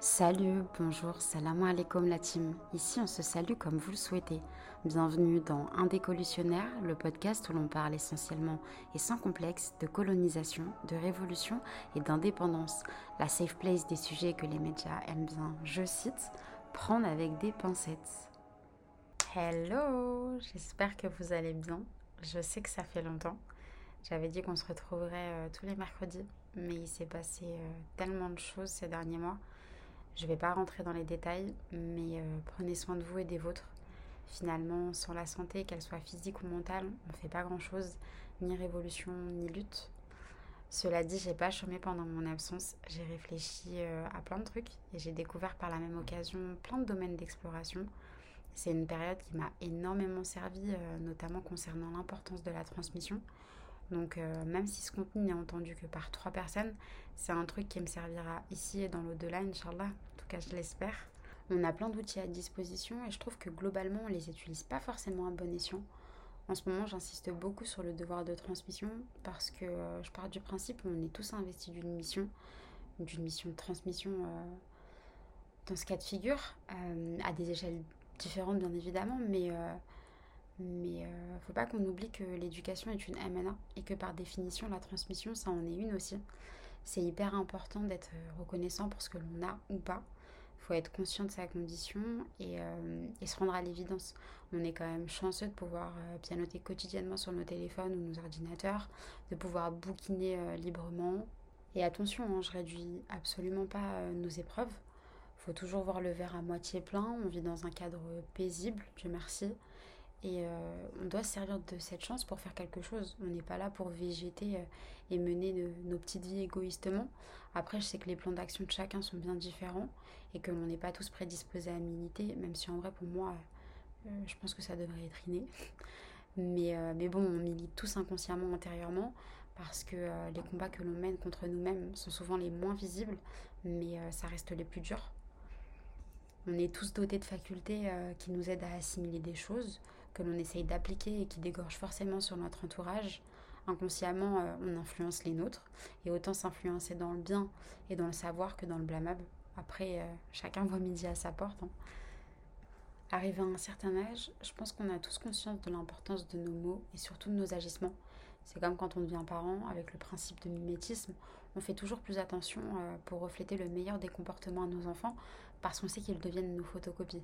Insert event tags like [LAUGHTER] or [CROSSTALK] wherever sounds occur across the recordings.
Salut, bonjour, salam alaikum la team. Ici on se salue comme vous le souhaitez. Bienvenue dans Un décolutionnaire, le podcast où l'on parle essentiellement et sans complexe de colonisation, de révolution et d'indépendance. La safe place des sujets que les médias aiment bien, je cite, prendre avec des pincettes. Hello, j'espère que vous allez bien. Je sais que ça fait longtemps. J'avais dit qu'on se retrouverait euh, tous les mercredis, mais il s'est passé euh, tellement de choses ces derniers mois je ne vais pas rentrer dans les détails, mais euh, prenez soin de vous et des vôtres. Finalement, sans la santé, qu'elle soit physique ou mentale, on ne fait pas grand-chose, ni révolution, ni lutte. Cela dit, j'ai pas chômé pendant mon absence. J'ai réfléchi euh, à plein de trucs et j'ai découvert par la même occasion plein de domaines d'exploration. C'est une période qui m'a énormément servi, euh, notamment concernant l'importance de la transmission. Donc euh, même si ce contenu n'est entendu que par trois personnes, c'est un truc qui me servira ici et dans l'au-delà, Inch'Allah. En tout cas, je l'espère. On a plein d'outils à disposition et je trouve que globalement, on les utilise pas forcément à bon escient. En ce moment, j'insiste beaucoup sur le devoir de transmission parce que euh, je pars du principe qu'on est tous investis d'une mission, d'une mission de transmission euh, dans ce cas de figure, à des échelles différentes bien évidemment, mais mais euh, faut pas qu'on oublie que l'éducation est une MNA et que par définition, la transmission, ça en est une aussi. C'est hyper important d'être reconnaissant pour ce que l'on a ou pas. faut être conscient de sa condition et, euh, se rendre à l'évidence. On est quand même chanceux de pouvoir euh, pianoter quotidiennement sur nos téléphones ou nos ordinateurs, de pouvoir bouquiner euh, librement. Et attention, hein, je réduis absolument pas nos épreuves. faut toujours voir le verre à moitié plein. On vit dans un cadre paisible, Dieu merci. Et euh, on doit se servir de cette chance pour faire quelque chose. On n'est pas là pour végéter euh, et mener nos petites vies égoïstement. Après, je sais que les plans d'action de chacun sont bien différents et que l'on n'est pas tous prédisposés à militer, même si en vrai, pour moi, euh, je pense que ça devrait être inné. Mais, mais bon, on milite tous inconsciemment, intérieurement, parce que les combats que l'on mène contre nous-mêmes sont souvent les moins visibles, mais ça reste les plus durs. On est tous dotés de facultés qui nous aident à assimiler des choses, que l'on essaye d'appliquer et qui dégorge forcément sur notre entourage, inconsciemment, euh, on influence les nôtres. Et autant s'influencer dans le bien et dans le savoir que dans le blâmable. Après, euh, chacun voit midi à sa porte. Hein. Arrivé à un certain âge, je pense qu'on a tous conscience de l'importance de nos mots et surtout de nos agissements. C'est comme quand on devient parent, avec le principe de mimétisme, on fait toujours plus attention euh, pour refléter le meilleur des comportements à nos enfants parce qu'on sait qu'ils deviennent nos photocopies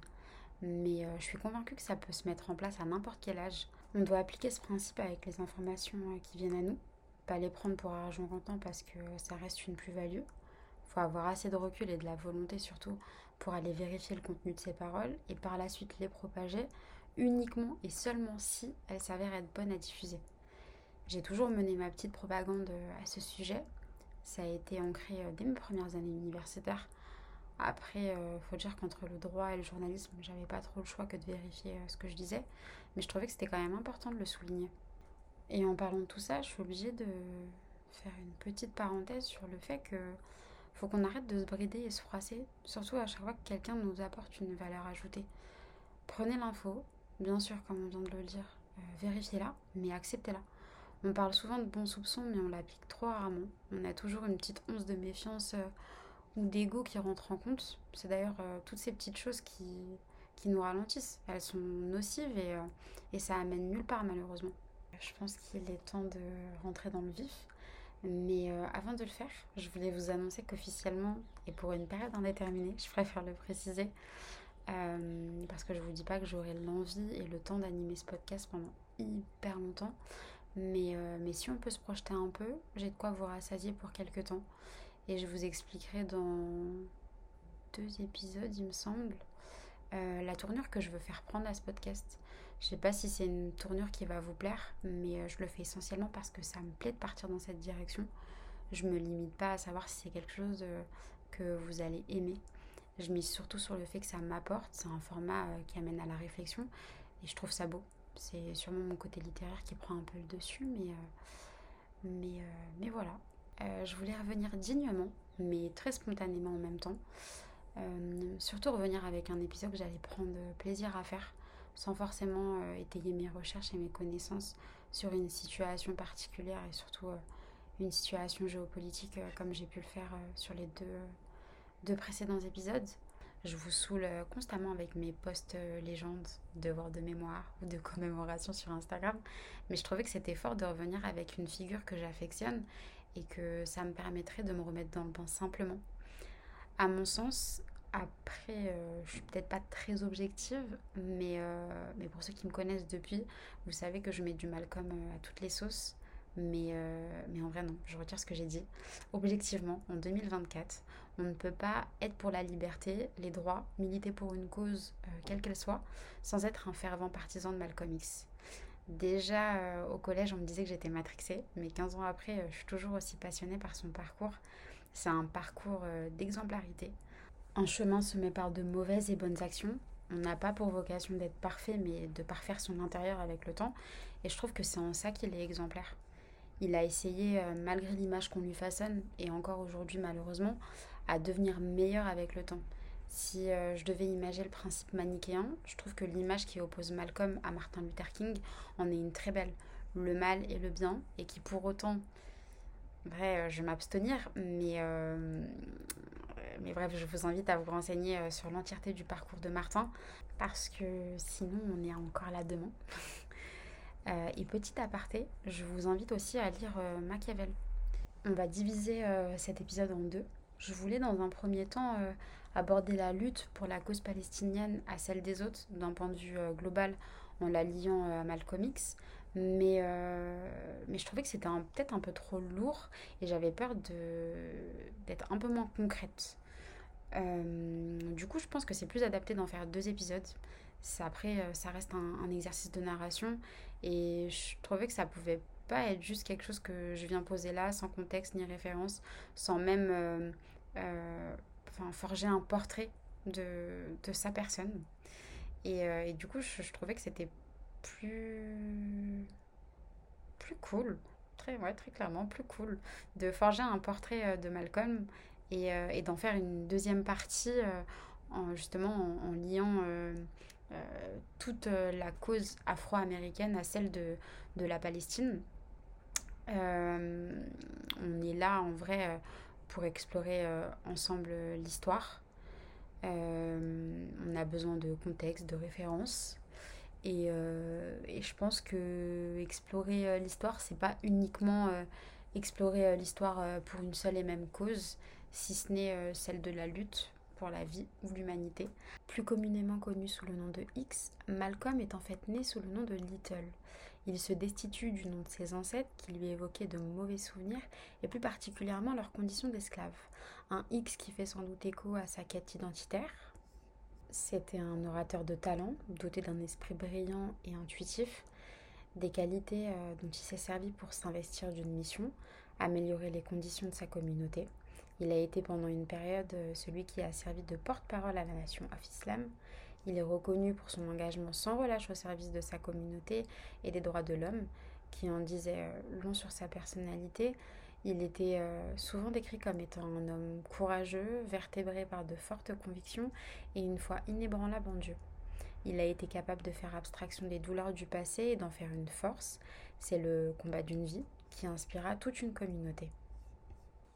mais euh, je suis convaincue que ça peut se mettre en place à n'importe quel âge. On doit appliquer ce principe avec les informations euh, qui viennent à nous, pas les prendre pour argent comptant parce que ça reste une plus-value. Il faut avoir assez de recul et de la volonté surtout pour aller vérifier le contenu de ces paroles et par la suite les propager uniquement et seulement si elles s'avèrent être bonnes à diffuser. J'ai toujours mené ma petite propagande euh, à ce sujet. Ça a été ancré dès mes premières années universitaires après, euh, faut dire qu'entre le droit et le journalisme, j'avais pas trop le choix que de vérifier euh, ce que je disais, mais je trouvais que c'était quand même important de le souligner. Et en parlant de tout ça, je suis obligée de faire une petite parenthèse sur le fait que faut qu'on arrête de se brider et se froisser, surtout à chaque fois que quelqu'un nous apporte une valeur ajoutée. Prenez l'info, bien sûr, comme on vient de le dire, euh, vérifiez-la, mais acceptez-la. On parle souvent de bons soupçons, mais on l'applique trop rarement. On a toujours une petite once de méfiance ou d'ego qui rentrent en compte. C'est d'ailleurs euh, toutes ces petites choses qui, qui nous ralentissent. Elles sont nocives et, euh, et ça amène nulle part malheureusement. Je pense qu'il est temps de rentrer dans le vif. Mais euh, avant de le faire, je voulais vous annoncer qu'officiellement, et pour une période indéterminée, je préfère le préciser, parce que je vous dis pas que j'aurai l'envie et le temps d'animer ce podcast pendant hyper longtemps. Mais, mais si on peut se projeter un peu, j'ai de quoi vous rassasier pour quelques temps. Et je vous expliquerai dans deux épisodes, il me semble, euh, la tournure que je veux faire prendre à ce podcast. Je sais pas si c'est une tournure qui va vous plaire, mais euh, je le fais essentiellement parce que ça me plaît de partir dans cette direction. Je me limite pas à savoir si c'est quelque chose euh, que vous allez aimer. Je mise surtout sur le fait que ça m'apporte. C'est un format qui amène à la réflexion et je trouve ça beau. C'est sûrement mon côté littéraire qui prend un peu le dessus, mais, mais, mais voilà. Euh, je voulais revenir dignement, mais très spontanément en même temps. Euh, surtout revenir avec un épisode que j'allais prendre plaisir à faire, sans forcément euh, étayer mes recherches et mes connaissances sur une situation particulière et surtout une situation géopolitique comme j'ai pu le faire sur les deux deux précédents épisodes, je vous saoule constamment avec mes posts légendes, devoirs de mémoire ou de commémoration sur Instagram. Mais je trouvais que c'était fort de revenir avec une figure que j'affectionne et que ça me permettrait de me remettre dans le bain simplement. À mon sens, après, euh, je suis peut-être pas très objective, mais, mais pour ceux qui me connaissent depuis, vous savez que je mets du Malcolm à toutes les sauces. Mais, euh, mais en vrai, non, je retire ce que j'ai dit. Objectivement, en 2024, on ne peut pas être pour la liberté, les droits, militer pour une cause, euh, quelle qu'elle soit, sans être un fervent partisan de Malcolm X. Déjà euh, au collège, on me disait que j'étais matrixée, mais 15 ans après, je suis toujours aussi passionnée par son parcours. C'est un parcours d'exemplarité. Un chemin semé par de mauvaises et bonnes actions. On n'a pas pour vocation d'être parfait, mais de parfaire son intérieur avec le temps. Et je trouve que c'est en ça qu'il est exemplaire. Il a essayé, euh, malgré l'image qu'on lui façonne, et encore aujourd'hui malheureusement, à devenir meilleur avec le temps. Si euh, je devais imaginer le principe manichéen, je trouve que l'image qui oppose Malcolm à Martin Luther King en est une très belle. Le mal et le bien, et qui pour autant, vrai, euh, je vais m'abstenir, mais, mais bref, je vous invite à vous renseigner sur l'entièreté du parcours de Martin, parce que sinon on est encore là demain. [LAUGHS] Euh, et petit aparté, je vous invite aussi à lire euh, Machiavel. On va diviser euh, cet épisode en deux. Je voulais dans un premier temps aborder la lutte pour la cause palestinienne à celle des autres d'un point de vue global en la liant à Malcolm X. Mais, mais je trouvais que c'était peut-être un peu trop lourd et j'avais peur d'être un peu moins concrète. du coup, je pense que c'est plus adapté d'en faire deux épisodes. après, ça reste un, exercice de narration et je trouvais que ça pouvait pas être juste quelque chose que je viens poser là, sans contexte ni référence, sans même euh, euh, forger un portrait de, de sa personne. Et, euh, du coup, je, trouvais que c'était plus, plus cool, très, très clairement, plus cool, de forger un portrait de Malcolm et, d'en faire une deuxième partie, en, justement en, liant toute la cause afro-américaine à celle de, de la Palestine. Euh, on est là en vrai pour explorer ensemble l'histoire. on a besoin de contexte, de références. Et, je pense que explorer l'histoire, c'est pas uniquement explorer l'histoire pour une seule et même cause, si ce n'est celle de la lutte pour la vie ou l'humanité. Plus communément connu sous le nom de X, Malcolm est en fait né sous le nom de Little. Il se destitue du nom de ses ancêtres qui lui évoquaient de mauvais souvenirs et plus particulièrement leur condition d'esclave. Un X qui fait sans doute écho à sa quête identitaire. C'était un orateur de talent, doté d'un esprit brillant et intuitif, des qualités euh, dont il s'est servi pour s'investir d'une mission, améliorer les conditions de sa communauté. Il a été pendant une période euh, celui qui a servi de porte-parole à la nation of Islam. Il est reconnu pour son engagement sans relâche au service de sa communauté et des droits de l'homme, qui en disait euh, long sur sa personnalité. Il était euh, souvent décrit comme étant un homme courageux, vertébré par de fortes convictions et une foi inébranlable en Dieu. Il a été capable de faire abstraction des douleurs du passé et d'en faire une force. C'est le combat d'une vie qui inspira toute une communauté.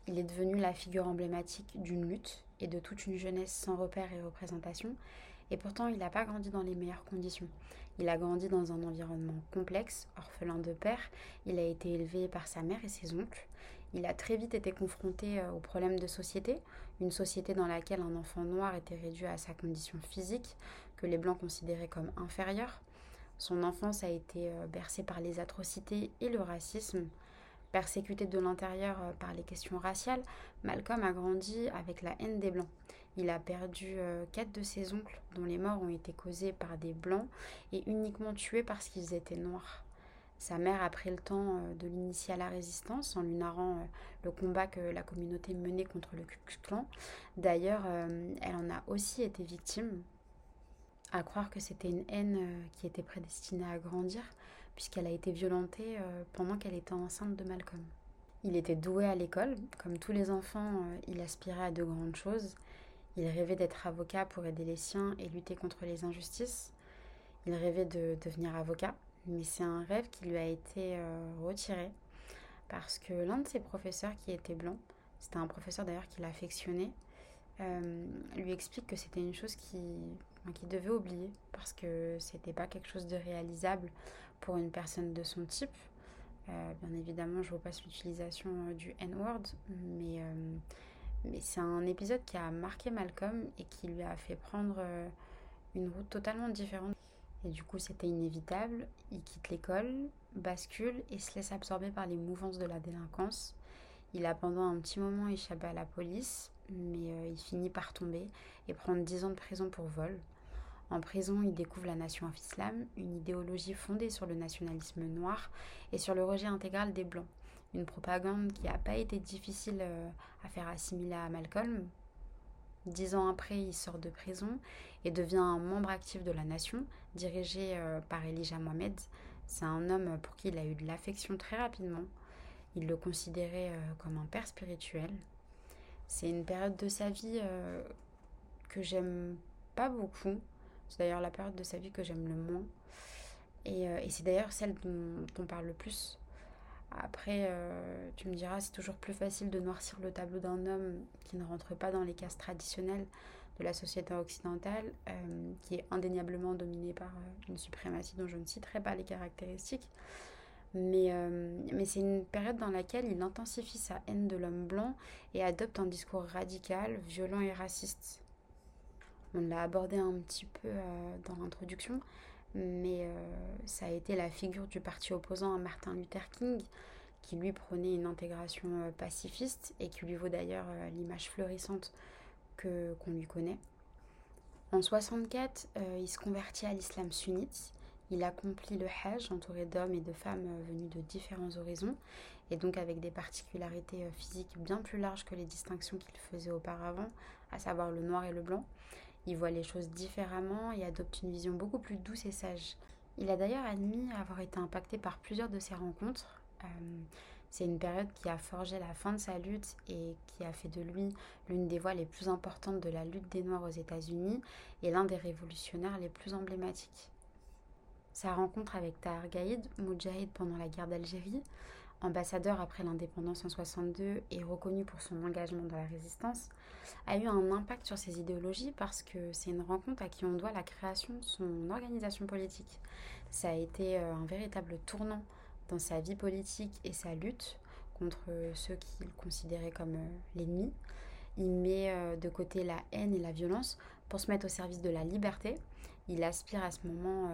Il est devenu la figure emblématique d'une lutte et de toute une jeunesse sans repère et représentation, et pourtant il n'a pas grandi dans les meilleures conditions. Il a grandi dans un environnement complexe, orphelin de père, il a été élevé par sa mère et ses oncles, il a très vite été confronté euh, aux problèmes de société, une société dans laquelle un enfant noir était réduit à sa condition physique, que les blancs considéraient comme inférieure. Son enfance a été euh, bercée par les atrocités et le racisme, Persécuté de l'intérieur euh, par les questions raciales, Malcolm a grandi avec la haine des Blancs. Il a perdu euh, quatre de ses oncles, dont les morts ont été causées par des Blancs et uniquement tués parce qu'ils étaient noirs. Sa mère a pris le temps euh, de l'initier à la résistance en lui narrant le combat que la communauté menait contre le Ku Klux Klan. D'ailleurs, elle en a aussi été victime, à croire que c'était une haine qui était prédestinée à grandir, puisqu'elle a été violentée euh, pendant qu'elle était enceinte de Malcolm. Il était doué à l'école, comme tous les enfants, euh, il aspirait à de grandes choses. Il rêvait d'être avocat pour aider les siens et lutter contre les injustices. Il rêvait de devenir avocat, mais c'est un rêve qui lui a été euh, retiré parce que l'un de ses professeurs qui était blanc, c'était un professeur d'ailleurs qu'il affectionnait, lui explique que c'était une chose qui, qu'il devait oublier parce que c'était pas quelque chose de réalisable pour une personne de son type. bien évidemment, je vois pas l'utilisation du N-word, mais, mais c'est un épisode qui a marqué Malcolm et qui lui a fait prendre une route totalement différente. Et du coup, c'était inévitable. Il quitte l'école, bascule et se laisse absorber par les mouvances de la délinquance. Il a pendant un petit moment échappé à la police, mais euh, il finit par tomber et prendre 10 ans de prison pour vol. En prison, il découvre la nation of Islam, une idéologie fondée sur le nationalisme noir et sur le rejet intégral des Blancs. Une propagande qui n'a pas été difficile euh, à faire assimiler à Malcolm, Dix ans après, il sort de prison et devient un membre actif de la nation, dirigé euh, par Elijah Mohamed. C'est un homme pour qui il a eu de l'affection très rapidement. Il le considérait euh, comme un père spirituel. C'est une période de sa vie que j'aime pas beaucoup. C'est d'ailleurs la période de sa vie que j'aime le moins. Et c'est d'ailleurs celle dont, on parle le plus après, euh, tu me diras, c'est toujours plus facile de noircir le tableau d'un homme qui ne rentre pas dans les cases traditionnelles de la société occidentale, euh, qui est indéniablement dominée par euh, une suprématie dont je ne citerai pas les caractéristiques. Mais, mais c'est une période dans laquelle il intensifie sa haine de l'homme blanc et adopte un discours radical, violent et raciste. On l'a abordé un petit peu dans l'introduction, mais euh, ça a été la figure du parti opposant à Martin Luther King, qui lui prônait une intégration euh, pacifiste et qui lui vaut d'ailleurs euh, l'image fleurissante que qu'on lui connaît. En 64, il se convertit à l'islam sunnite. Il accomplit le Hajj entouré d'hommes et de femmes venus de différents horizons et donc avec des particularités physiques bien plus larges que les distinctions qu'il faisait auparavant, à savoir le noir et le blanc. Il voit les choses différemment et adopte une vision beaucoup plus douce et sage. Il a d'ailleurs admis avoir été impacté par plusieurs de ses rencontres. Euh, c'est une période qui a forgé la fin de sa lutte et qui a fait de lui l'une des voix les plus importantes de la lutte des Noirs aux États-Unis et l'un des révolutionnaires les plus emblématiques. Sa rencontre avec Tahar Gaïd, Moudjahid pendant la guerre d'Algérie, ambassadeur après l'indépendance en 62 et reconnu pour son engagement dans la résistance, a eu un impact sur ses idéologies parce que c'est une rencontre à qui on doit la création de son organisation politique. Ça a été euh, un véritable tournant dans sa vie politique et sa lutte contre ceux qu'il considérait comme euh, l'ennemi. Il met euh, de côté la haine et la violence pour se mettre au service de la liberté. Il aspire à ce moment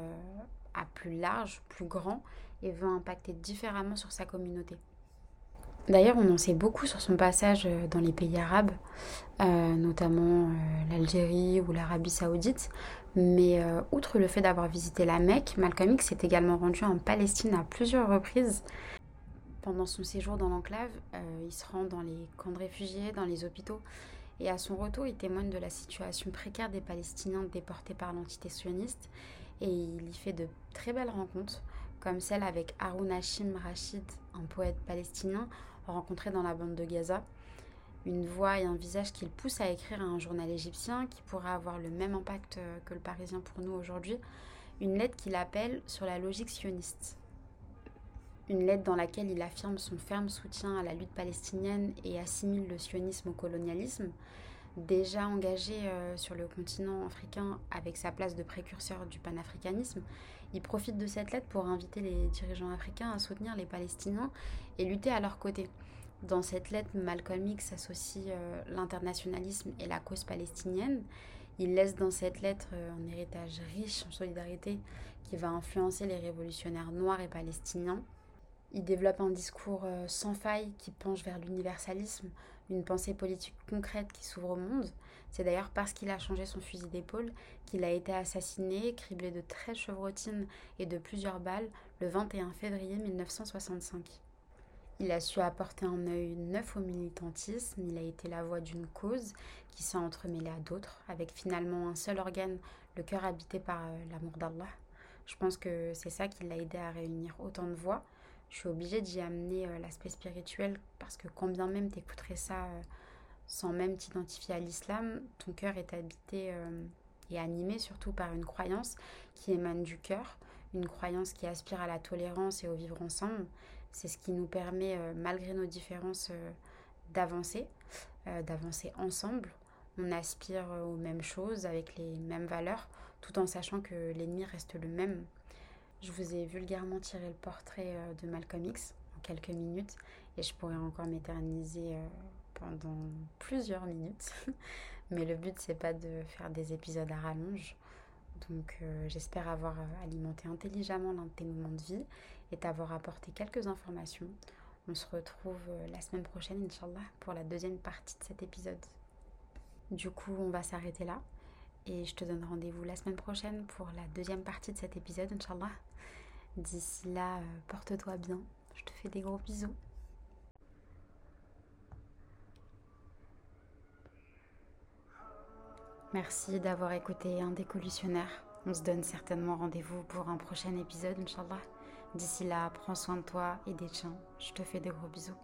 à plus large, plus grand et veut impacter différemment sur sa communauté. D'ailleurs, on en sait beaucoup sur son passage euh, dans les pays arabes, euh, notamment euh, l'Algérie ou l'Arabie saoudite. Mais outre le fait d'avoir visité la Mecque, Malcolm X s'est également rendu en Palestine à plusieurs reprises. Pendant son séjour dans l'enclave, il se rend dans les camps de réfugiés, dans les hôpitaux. Et à son retour, il témoigne de la situation précaire des Palestiniens déportés par l'entité sioniste. Et il y fait de très belles rencontres comme celle avec Harun Hashim Rashid, un poète palestinien rencontré dans la bande de Gaza. Une voix et un visage qu'il pousse à écrire à un journal égyptien qui pourrait avoir le même impact euh, que le Parisien pour nous aujourd'hui. Une lettre qu'il appelle sur la logique sioniste. Une lettre dans laquelle il affirme son ferme soutien à la lutte palestinienne et assimile le sionisme au colonialisme. Déjà engagé euh, sur le continent africain avec sa place de précurseur du panafricanisme, il profite de cette lettre pour inviter les dirigeants africains à soutenir les Palestiniens et lutter à leur côté. Dans cette lettre, Malcolm X associe euh, l'internationalisme et la cause palestinienne. Il laisse dans cette lettre euh, un héritage riche en solidarité qui va influencer les révolutionnaires noirs et palestiniens. Il développe un discours euh, sans faille qui penche vers l'universalisme, une pensée politique concrète qui s'ouvre au monde. C'est d'ailleurs parce qu'il a changé son fusil d'épaule qu'il a été assassiné, criblé de 13 chevrotines et de plusieurs balles le 21 février 1965. Il a su apporter un œil neuf au militantisme, il a été la voix d'une cause qui s'est entremêlée à d'autres, avec finalement un seul organe, le cœur habité par euh, l'amour d'Allah. Je pense que c'est ça qui l'a aidé à réunir autant de voix. Je suis obligée d'y amener euh, l'aspect spirituel parce que quand bien même t'écouterais ça euh, sans même t'identifier à l'islam, ton cœur est habité euh, et animé surtout par une croyance qui émane du cœur, une croyance qui aspire à la tolérance et au vivre ensemble. C'est ce qui nous permet, euh, malgré nos différences, euh, d'avancer, d'avancer ensemble, on aspire aux mêmes choses avec les mêmes valeurs, tout en sachant que l'ennemi reste le même. Je vous ai vulgairement tiré le portrait de Malcolm X en quelques minutes et je pourrais encore m'éterniser pendant plusieurs minutes. [LAUGHS] Mais le but c'est pas de faire des épisodes à rallonge. Donc euh, j'espère avoir alimenté intelligemment l'un de tes moments de vie et t'avoir apporté quelques informations. On se retrouve la semaine prochaine, Inch'Allah, pour la deuxième partie de cet épisode. Du coup, on va s'arrêter là. Et je te donne rendez-vous la semaine prochaine pour la deuxième partie de cet épisode, Inch'Allah. D'ici là, euh, porte-toi bien. Je te fais des gros bisous. Merci d'avoir écouté un des On se donne certainement rendez-vous pour un prochain épisode, Inch'Allah. D'ici là, prends soin de toi et des tiens. Je te fais des gros bisous.